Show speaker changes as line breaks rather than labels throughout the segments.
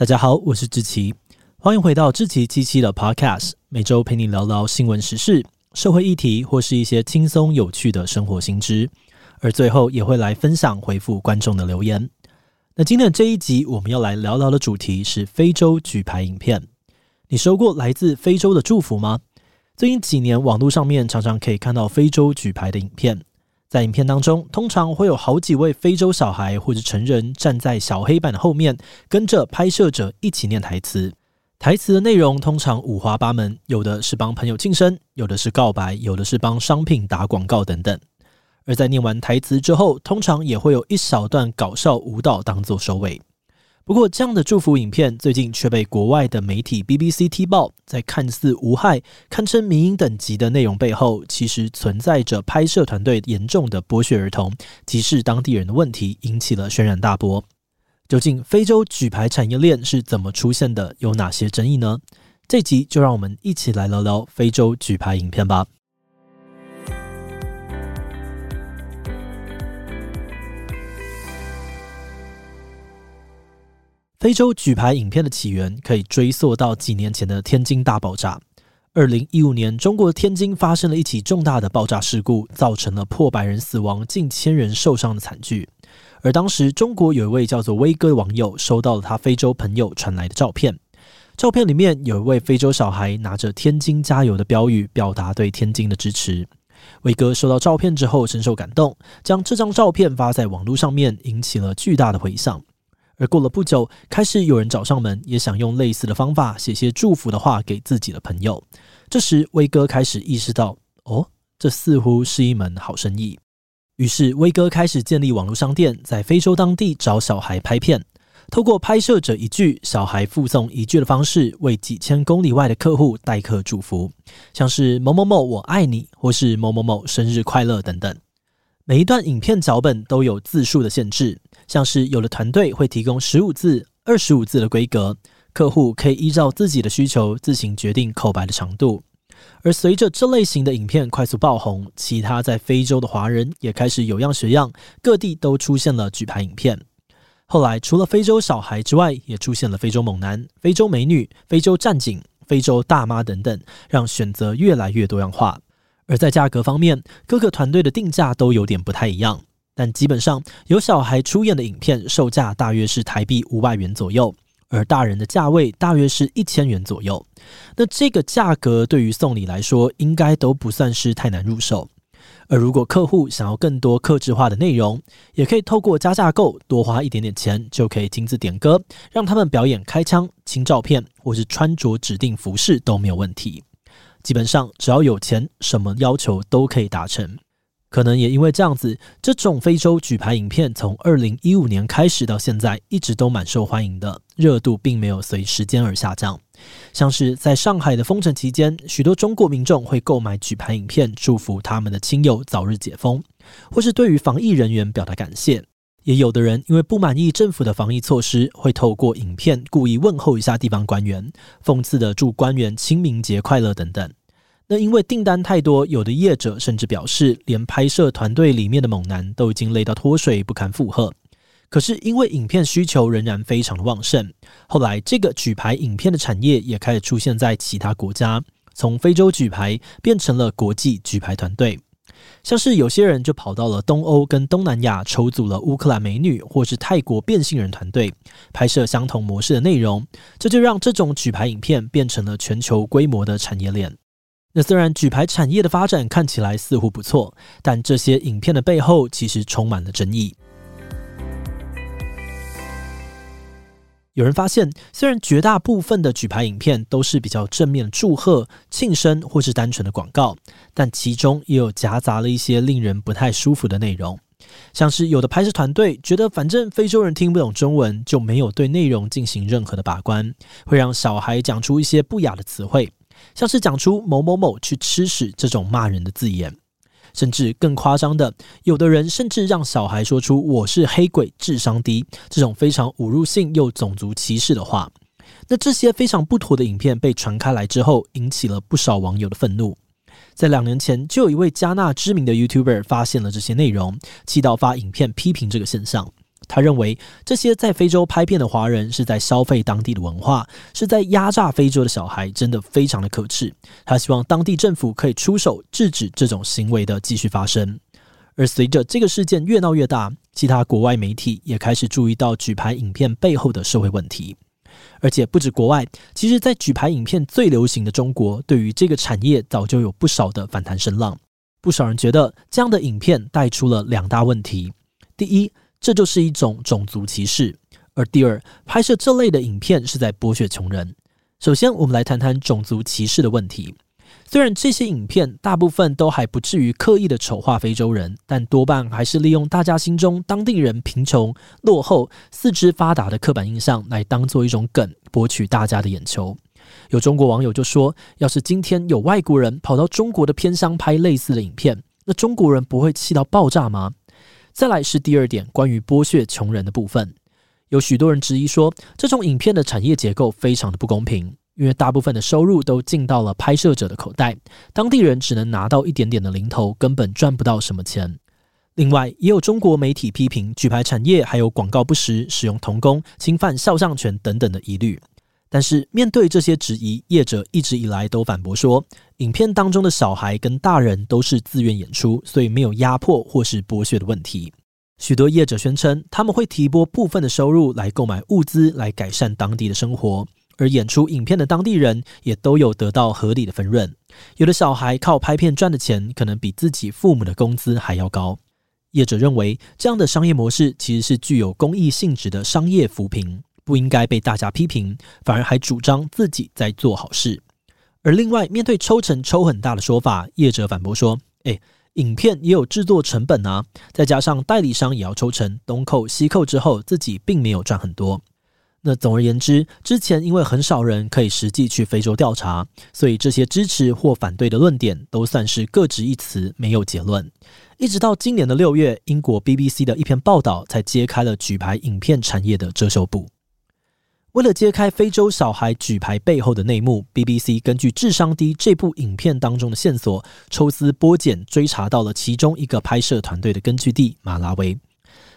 大家好，我是志奇，欢迎回到志奇七七的 Podcast，每周陪你聊聊新闻时事、社会议题或是一些轻松有趣的生活新知，而最后也会来分享回复观众的留言。那今天的这一集我们要来聊聊的主题是非洲举牌影片。你收过来自非洲的祝福吗？最近几年，网络上面常常可以看到非洲举牌的影片。在影片当中，通常会有好几位非洲小孩或者成人站在小黑板的后面，跟着拍摄者一起念台词。台词的内容通常五花八门，有的是帮朋友庆生，有的是告白，有的是帮商品打广告等等。而在念完台词之后，通常也会有一小段搞笑舞蹈当做收尾。不过，这样的祝福影片最近却被国外的媒体 BBC 踢爆，在看似无害、堪称民营等级的内容背后，其实存在着拍摄团队严重的剥削儿童、歧视当地人的问题，引起了轩然大波。究竟非洲举牌产业链是怎么出现的？有哪些争议呢？这集就让我们一起来聊聊非洲举牌影片吧。非洲举牌影片的起源可以追溯到几年前的天津大爆炸。二零一五年，中国天津发生了一起重大的爆炸事故，造成了破百人死亡、近千人受伤的惨剧。而当时，中国有一位叫做威哥的网友收到了他非洲朋友传来的照片，照片里面有一位非洲小孩拿着“天津加油”的标语，表达对天津的支持。威哥收到照片之后深受感动，将这张照片发在网络上面，引起了巨大的回响。而过了不久，开始有人找上门，也想用类似的方法写些祝福的话给自己的朋友。这时，威哥开始意识到，哦，这似乎是一门好生意。于是，威哥开始建立网络商店，在非洲当地找小孩拍片，透过拍摄者一句、小孩附送一句的方式，为几千公里外的客户代客祝福，像是某某某我爱你，或是某某某生日快乐等等。每一段影片脚本都有字数的限制。像是有的团队会提供十五字、二十五字的规格，客户可以依照自己的需求自行决定口白的长度。而随着这类型的影片快速爆红，其他在非洲的华人也开始有样学样，各地都出现了举牌影片。后来，除了非洲小孩之外，也出现了非洲猛男、非洲美女、非洲战警、非洲大妈等等，让选择越来越多样化。而在价格方面，各个团队的定价都有点不太一样。但基本上有小孩出演的影片，售价大约是台币五百元左右，而大人的价位大约是一千元左右。那这个价格对于送礼来说，应该都不算是太难入手。而如果客户想要更多客制化的内容，也可以透过加价购，多花一点点钱，就可以亲自点歌，让他们表演开枪、清照片，或是穿着指定服饰都没有问题。基本上只要有钱，什么要求都可以达成。可能也因为这样子，这种非洲举牌影片从二零一五年开始到现在，一直都蛮受欢迎的，热度并没有随时间而下降。像是在上海的封城期间，许多中国民众会购买举牌影片，祝福他们的亲友早日解封，或是对于防疫人员表达感谢。也有的人因为不满意政府的防疫措施，会透过影片故意问候一下地方官员，讽刺的祝官员清明节快乐等等。那因为订单太多，有的业者甚至表示，连拍摄团队里面的猛男都已经累到脱水，不堪负荷。可是因为影片需求仍然非常的旺盛，后来这个举牌影片的产业也开始出现在其他国家，从非洲举牌变成了国际举牌团队。像是有些人就跑到了东欧跟东南亚，筹组了乌克兰美女或是泰国变性人团队，拍摄相同模式的内容，这就让这种举牌影片变成了全球规模的产业链。那虽然举牌产业的发展看起来似乎不错，但这些影片的背后其实充满了争议。有人发现，虽然绝大部分的举牌影片都是比较正面的祝贺、庆生或是单纯的广告，但其中也有夹杂了一些令人不太舒服的内容，像是有的拍摄团队觉得反正非洲人听不懂中文，就没有对内容进行任何的把关，会让小孩讲出一些不雅的词汇。像是讲出某某某去吃屎这种骂人的字眼，甚至更夸张的，有的人甚至让小孩说出“我是黑鬼，智商低”这种非常侮辱性又种族歧视的话。那这些非常不妥的影片被传开来之后，引起了不少网友的愤怒。在两年前，就有一位加纳知名的 YouTuber 发现了这些内容，气到发影片批评这个现象。他认为这些在非洲拍片的华人是在消费当地的文化，是在压榨非洲的小孩，真的非常的可耻。他希望当地政府可以出手制止这种行为的继续发生。而随着这个事件越闹越大，其他国外媒体也开始注意到举牌影片背后的社会问题。而且不止国外，其实，在举牌影片最流行的中国，对于这个产业早就有不少的反弹声浪。不少人觉得这样的影片带出了两大问题：第一，这就是一种种族歧视；而第二，拍摄这类的影片是在剥削穷人。首先，我们来谈谈种族歧视的问题。虽然这些影片大部分都还不至于刻意的丑化非洲人，但多半还是利用大家心中当地人贫穷、落后、四肢发达的刻板印象来当做一种梗，博取大家的眼球。有中国网友就说：“要是今天有外国人跑到中国的偏乡拍类似的影片，那中国人不会气到爆炸吗？”再来是第二点，关于剥削穷人的部分，有许多人质疑说，这种影片的产业结构非常的不公平。因为大部分的收入都进到了拍摄者的口袋，当地人只能拿到一点点的零头，根本赚不到什么钱。另外，也有中国媒体批评举牌产业还有广告不实、使用童工、侵犯肖像权等等的疑虑。但是，面对这些质疑，业者一直以来都反驳说，影片当中的小孩跟大人都是自愿演出，所以没有压迫或是剥削的问题。许多业者宣称，他们会提拨部分的收入来购买物资，来改善当地的生活。而演出影片的当地人也都有得到合理的分润，有的小孩靠拍片赚的钱可能比自己父母的工资还要高。业者认为这样的商业模式其实是具有公益性质的商业扶贫，不应该被大家批评，反而还主张自己在做好事。而另外，面对抽成抽很大的说法，业者反驳说：“诶，影片也有制作成本啊，再加上代理商也要抽成，东扣西扣之后，自己并没有赚很多。”那总而言之，之前因为很少人可以实际去非洲调查，所以这些支持或反对的论点都算是各执一词，没有结论。一直到今年的六月，英国 BBC 的一篇报道才揭开了举牌影片产业的遮羞布。为了揭开非洲小孩举牌背后的内幕，BBC 根据《智商低》这部影片当中的线索，抽丝剥茧，追查到了其中一个拍摄团队的根据地——马拉维。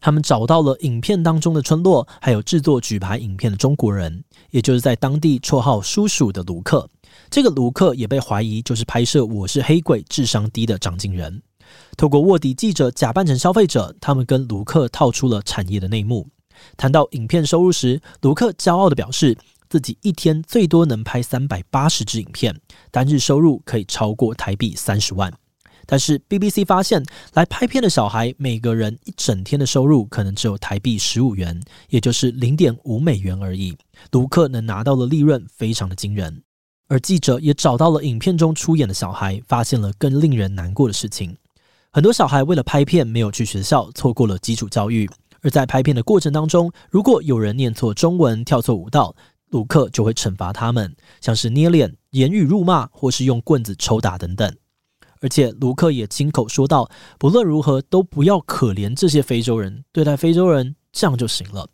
他们找到了影片当中的村落，还有制作举牌影片的中国人，也就是在当地绰号“叔叔”的卢克。这个卢克也被怀疑就是拍摄《我是黑鬼》智商低的掌镜人。透过卧底记者假扮成消费者，他们跟卢克套出了产业的内幕。谈到影片收入时，卢克骄傲地表示，自己一天最多能拍三百八十支影片，单日收入可以超过台币三十万。但是 BBC 发现，来拍片的小孩每个人一整天的收入可能只有台币十五元，也就是零点五美元而已。卢克能拿到的利润非常的惊人。而记者也找到了影片中出演的小孩，发现了更令人难过的事情：很多小孩为了拍片没有去学校，错过了基础教育。而在拍片的过程当中，如果有人念错中文、跳错舞蹈，卢克就会惩罚他们，像是捏脸、言语辱骂，或是用棍子抽打等等。而且卢克也亲口说道：“不论如何，都不要可怜这些非洲人，对待非洲人这样就行了。”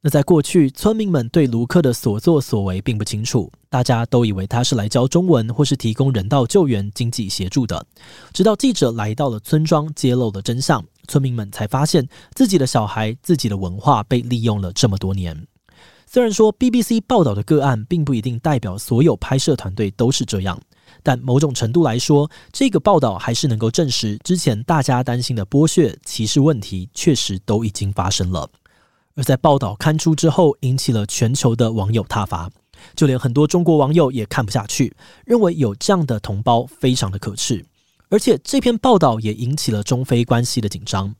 那在过去，村民们对卢克的所作所为并不清楚，大家都以为他是来教中文或是提供人道救援、经济协助的。直到记者来到了村庄，揭露了真相，村民们才发现自己的小孩、自己的文化被利用了这么多年。虽然说 BBC 报道的个案并不一定代表所有拍摄团队都是这样。但某种程度来说，这个报道还是能够证实，之前大家担心的剥削、歧视问题确实都已经发生了。而在报道刊出之后，引起了全球的网友挞伐，就连很多中国网友也看不下去，认为有这样的同胞非常的可耻。而且这篇报道也引起了中非关系的紧张。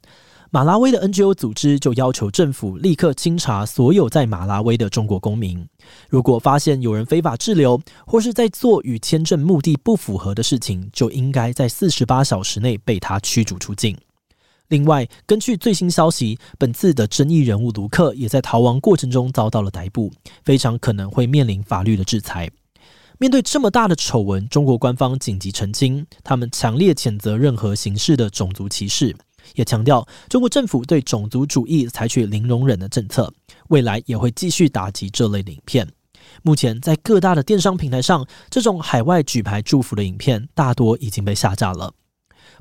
马拉维的 NGO 组织就要求政府立刻清查所有在马拉维的中国公民，如果发现有人非法滞留或是在做与签证目的不符合的事情，就应该在四十八小时内被他驱逐出境。另外，根据最新消息，本次的争议人物卢克也在逃亡过程中遭到了逮捕，非常可能会面临法律的制裁。面对这么大的丑闻，中国官方紧急澄清，他们强烈谴责任何形式的种族歧视。也强调，中国政府对种族主义采取零容忍的政策，未来也会继续打击这类的影片。目前，在各大的电商平台上，这种海外举牌祝福的影片大多已经被下架了。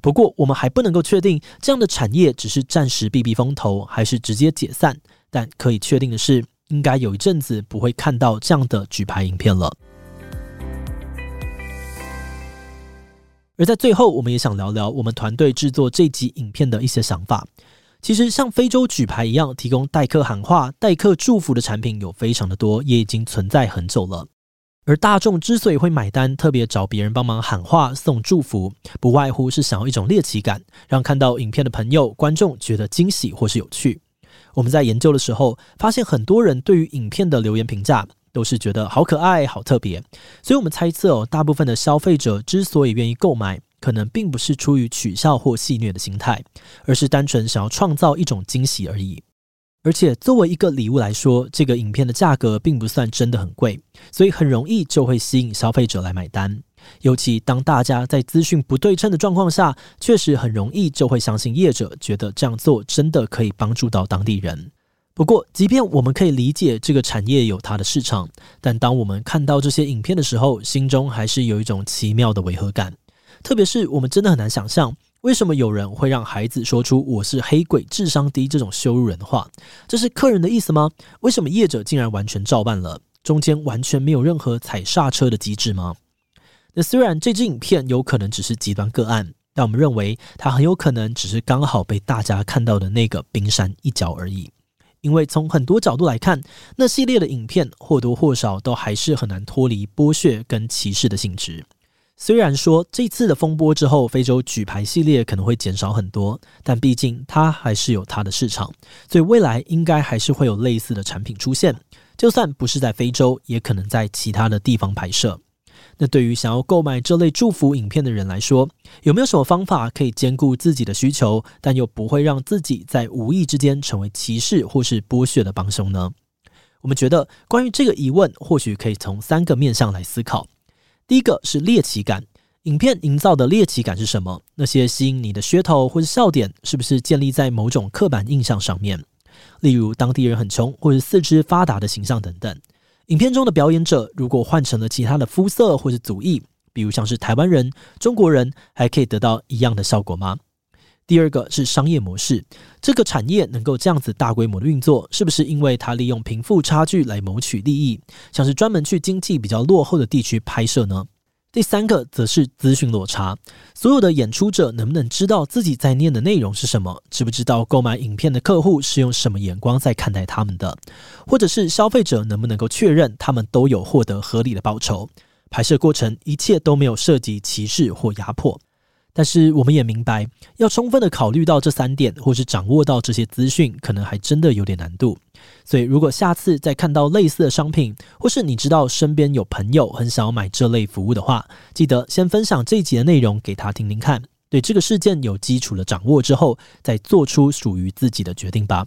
不过，我们还不能够确定这样的产业只是暂时避避风头，还是直接解散。但可以确定的是，应该有一阵子不会看到这样的举牌影片了。而在最后，我们也想聊聊我们团队制作这集影片的一些想法。其实，像非洲举牌一样提供代客喊话、代客祝福的产品有非常的多，也已经存在很久了。而大众之所以会买单，特别找别人帮忙喊话、送祝福，不外乎是想要一种猎奇感，让看到影片的朋友、观众觉得惊喜或是有趣。我们在研究的时候，发现很多人对于影片的留言评价都是觉得好可爱、好特别，所以我们猜测哦，大部分的消费者之所以愿意购买，可能并不是出于取笑或戏谑的心态，而是单纯想要创造一种惊喜而已。而且作为一个礼物来说，这个影片的价格并不算真的很贵，所以很容易就会吸引消费者来买单。尤其当大家在资讯不对称的状况下，确实很容易就会相信业者，觉得这样做真的可以帮助到当地人。不过，即便我们可以理解这个产业有它的市场，但当我们看到这些影片的时候，心中还是有一种奇妙的违和感。特别是我们真的很难想象。为什么有人会让孩子说出“我是黑鬼，智商低”这种羞辱人的话？这是客人的意思吗？为什么业者竟然完全照办了？中间完全没有任何踩刹车的机制吗？那虽然这支影片有可能只是极端个案，但我们认为它很有可能只是刚好被大家看到的那个冰山一角而已。因为从很多角度来看，那系列的影片或多或少都还是很难脱离剥削跟歧视的性质。虽然说这次的风波之后，非洲举牌系列可能会减少很多，但毕竟它还是有它的市场，所以未来应该还是会有类似的产品出现。就算不是在非洲，也可能在其他的地方拍摄。那对于想要购买这类祝福影片的人来说，有没有什么方法可以兼顾自己的需求，但又不会让自己在无意之间成为歧视或是剥削的帮凶呢？我们觉得关于这个疑问，或许可以从三个面向来思考。第一个是猎奇感，影片营造的猎奇感是什么？那些吸引你的噱头或是笑点，是不是建立在某种刻板印象上面？例如当地人很穷，或是四肢发达的形象等等。影片中的表演者如果换成了其他的肤色或是族裔，比如像是台湾人、中国人，还可以得到一样的效果吗？第二个是商业模式，这个产业能够这样子大规模的运作，是不是因为它利用贫富差距来谋取利益，像是专门去经济比较落后的地区拍摄呢？第三个则是资讯落差，所有的演出者能不能知道自己在念的内容是什么？知不知道购买影片的客户是用什么眼光在看待他们的？或者是消费者能不能够确认他们都有获得合理的报酬？拍摄过程一切都没有涉及歧视或压迫。但是我们也明白，要充分的考虑到这三点，或是掌握到这些资讯，可能还真的有点难度。所以，如果下次再看到类似的商品，或是你知道身边有朋友很想要买这类服务的话，记得先分享这一集的内容给他听听看，对这个事件有基础的掌握之后，再做出属于自己的决定吧。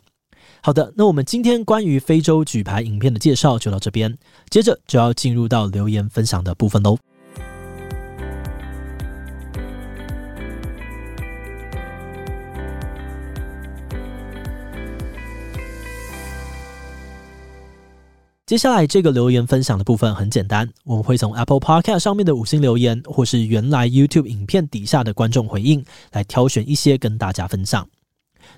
好的，那我们今天关于非洲举牌影片的介绍就到这边，接着就要进入到留言分享的部分喽。接下来这个留言分享的部分很简单，我们会从 Apple Podcast 上面的五星留言，或是原来 YouTube 影片底下的观众回应，来挑选一些跟大家分享。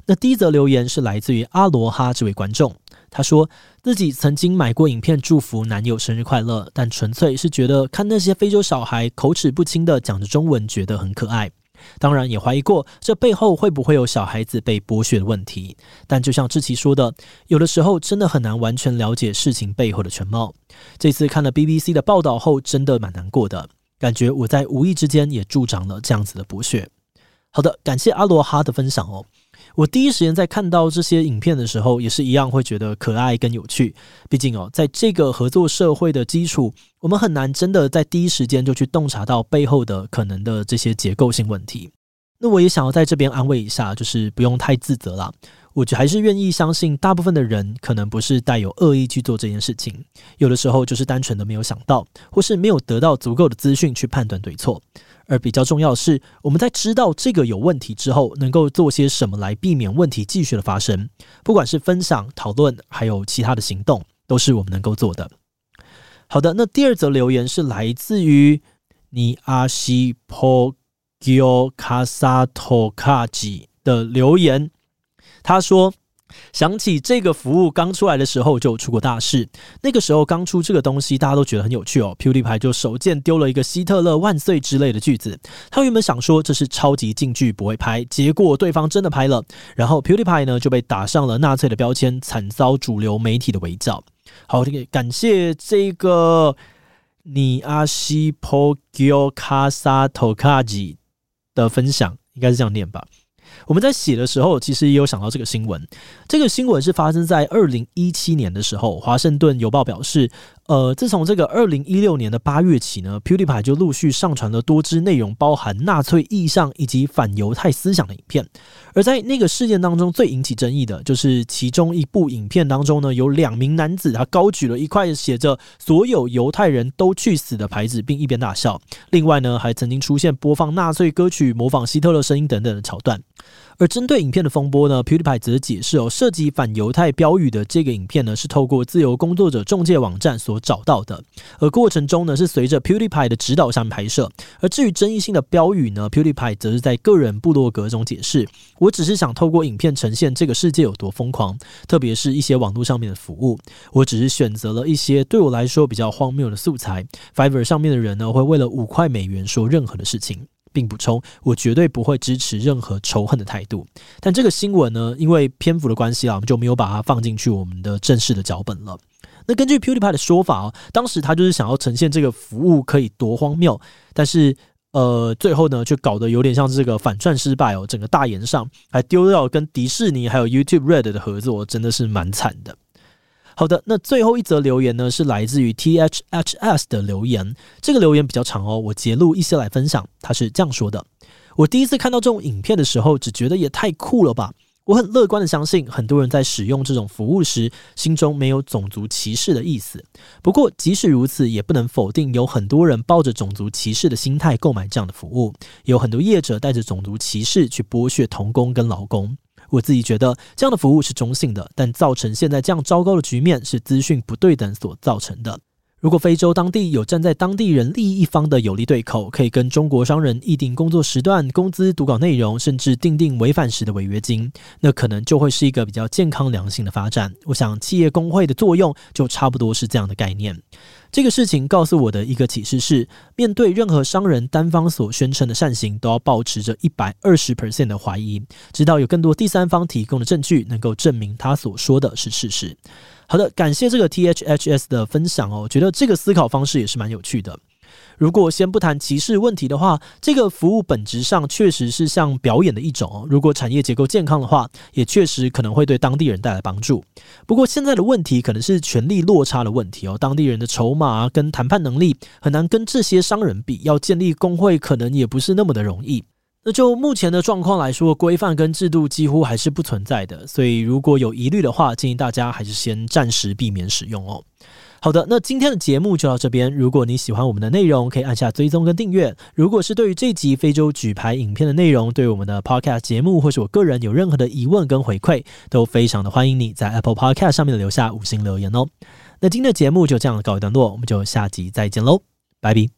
那第一则留言是来自于阿罗哈这位观众，他说自己曾经买过影片祝福男友生日快乐，但纯粹是觉得看那些非洲小孩口齿不清的讲着中文，觉得很可爱。当然也怀疑过这背后会不会有小孩子被剥削的问题，但就像志奇说的，有的时候真的很难完全了解事情背后的全貌。这次看了 BBC 的报道后，真的蛮难过的，感觉我在无意之间也助长了这样子的剥削。好的，感谢阿罗哈的分享哦。我第一时间在看到这些影片的时候，也是一样会觉得可爱跟有趣。毕竟哦，在这个合作社会的基础，我们很难真的在第一时间就去洞察到背后的可能的这些结构性问题。那我也想要在这边安慰一下，就是不用太自责啦。我就还是愿意相信，大部分的人可能不是带有恶意去做这件事情，有的时候就是单纯的没有想到，或是没有得到足够的资讯去判断对错。而比较重要的是，我们在知道这个有问题之后，能够做些什么来避免问题继续的发生。不管是分享、讨论，还有其他的行动，都是我们能够做的。好的，那第二则留言是来自于尼阿西坡 Gyo Kasato Kaji 的留言，他说。想起这个服务刚出来的时候就出过大事，那个时候刚出这个东西，大家都觉得很有趣哦。PewDiePie 就手贱丢了一个希特勒万岁之类的句子，他原本想说这是超级禁句不会拍，结果对方真的拍了，然后 PewDiePie 呢就被打上了纳粹的标签，惨遭主流媒体的围剿。好，这个感谢这个你阿西波吉奥卡萨托卡吉的分享，应该是这样念吧。我们在写的时候，其实也有想到这个新闻。这个新闻是发生在二零一七年的时候，《华盛顿邮报》表示。呃，自从这个二零一六年的八月起呢，PewDiePie 就陆续上传了多支内容包含纳粹意象以及反犹太思想的影片。而在那个事件当中，最引起争议的就是其中一部影片当中呢，有两名男子他高举了一块写着“所有犹太人都去死”的牌子，并一边大笑。另外呢，还曾经出现播放纳粹歌曲、模仿希特勒声音等等的桥段。而针对影片的风波呢，PewDiePie 则解释哦，涉及反犹太标语的这个影片呢，是透过自由工作者中介网站所找到的，而过程中呢，是随着 PewDiePie 的指导下面拍摄。而至于争议性的标语呢，PewDiePie 则是在个人部落格中解释：“我只是想透过影片呈现这个世界有多疯狂，特别是一些网络上面的服务。我只是选择了一些对我来说比较荒谬的素材。Fiverr 上面的人呢，会为了五块美元说任何的事情。”并补充，我绝对不会支持任何仇恨的态度。但这个新闻呢，因为篇幅的关系啊，我们就没有把它放进去我们的正式的脚本了。那根据 PewDiePie 的说法啊，当时他就是想要呈现这个服务可以多荒谬，但是呃，最后呢，却搞得有点像这个反串失败哦，整个大炎上还丢掉跟迪士尼还有 YouTube Red 的合作，真的是蛮惨的。好的，那最后一则留言呢，是来自于 THHS 的留言。这个留言比较长哦，我截录一些来分享。他是这样说的：我第一次看到这种影片的时候，只觉得也太酷了吧！我很乐观的相信，很多人在使用这种服务时，心中没有种族歧视的意思。不过，即使如此，也不能否定有很多人抱着种族歧视的心态购买这样的服务。有很多业者带着种族歧视去剥削童工跟劳工。我自己觉得这样的服务是中性的，但造成现在这样糟糕的局面是资讯不对等所造成的。如果非洲当地有站在当地人利益一方的有利对口，可以跟中国商人议定工作时段、工资、读稿内容，甚至订定违反时的违约金，那可能就会是一个比较健康良性的发展。我想企业工会的作用就差不多是这样的概念。这个事情告诉我的一个启示是，面对任何商人单方所宣称的善行，都要保持着一百二十 percent 的怀疑，直到有更多第三方提供的证据能够证明他所说的是事实。好的，感谢这个 THHS 的分享哦，我觉得这个思考方式也是蛮有趣的。如果先不谈歧视问题的话，这个服务本质上确实是像表演的一种哦。如果产业结构健康的话，也确实可能会对当地人带来帮助。不过现在的问题可能是权力落差的问题哦，当地人的筹码跟谈判能力很难跟这些商人比，要建立工会可能也不是那么的容易。那就目前的状况来说，规范跟制度几乎还是不存在的，所以如果有疑虑的话，建议大家还是先暂时避免使用哦。好的，那今天的节目就到这边。如果你喜欢我们的内容，可以按下追踪跟订阅。如果是对于这集非洲举牌影片的内容，对我们的 Podcast 节目或是我个人有任何的疑问跟回馈，都非常的欢迎你在 Apple Podcast 上面留下五星留言哦。那今天的节目就这样告一段落，我们就下集再见喽，拜拜。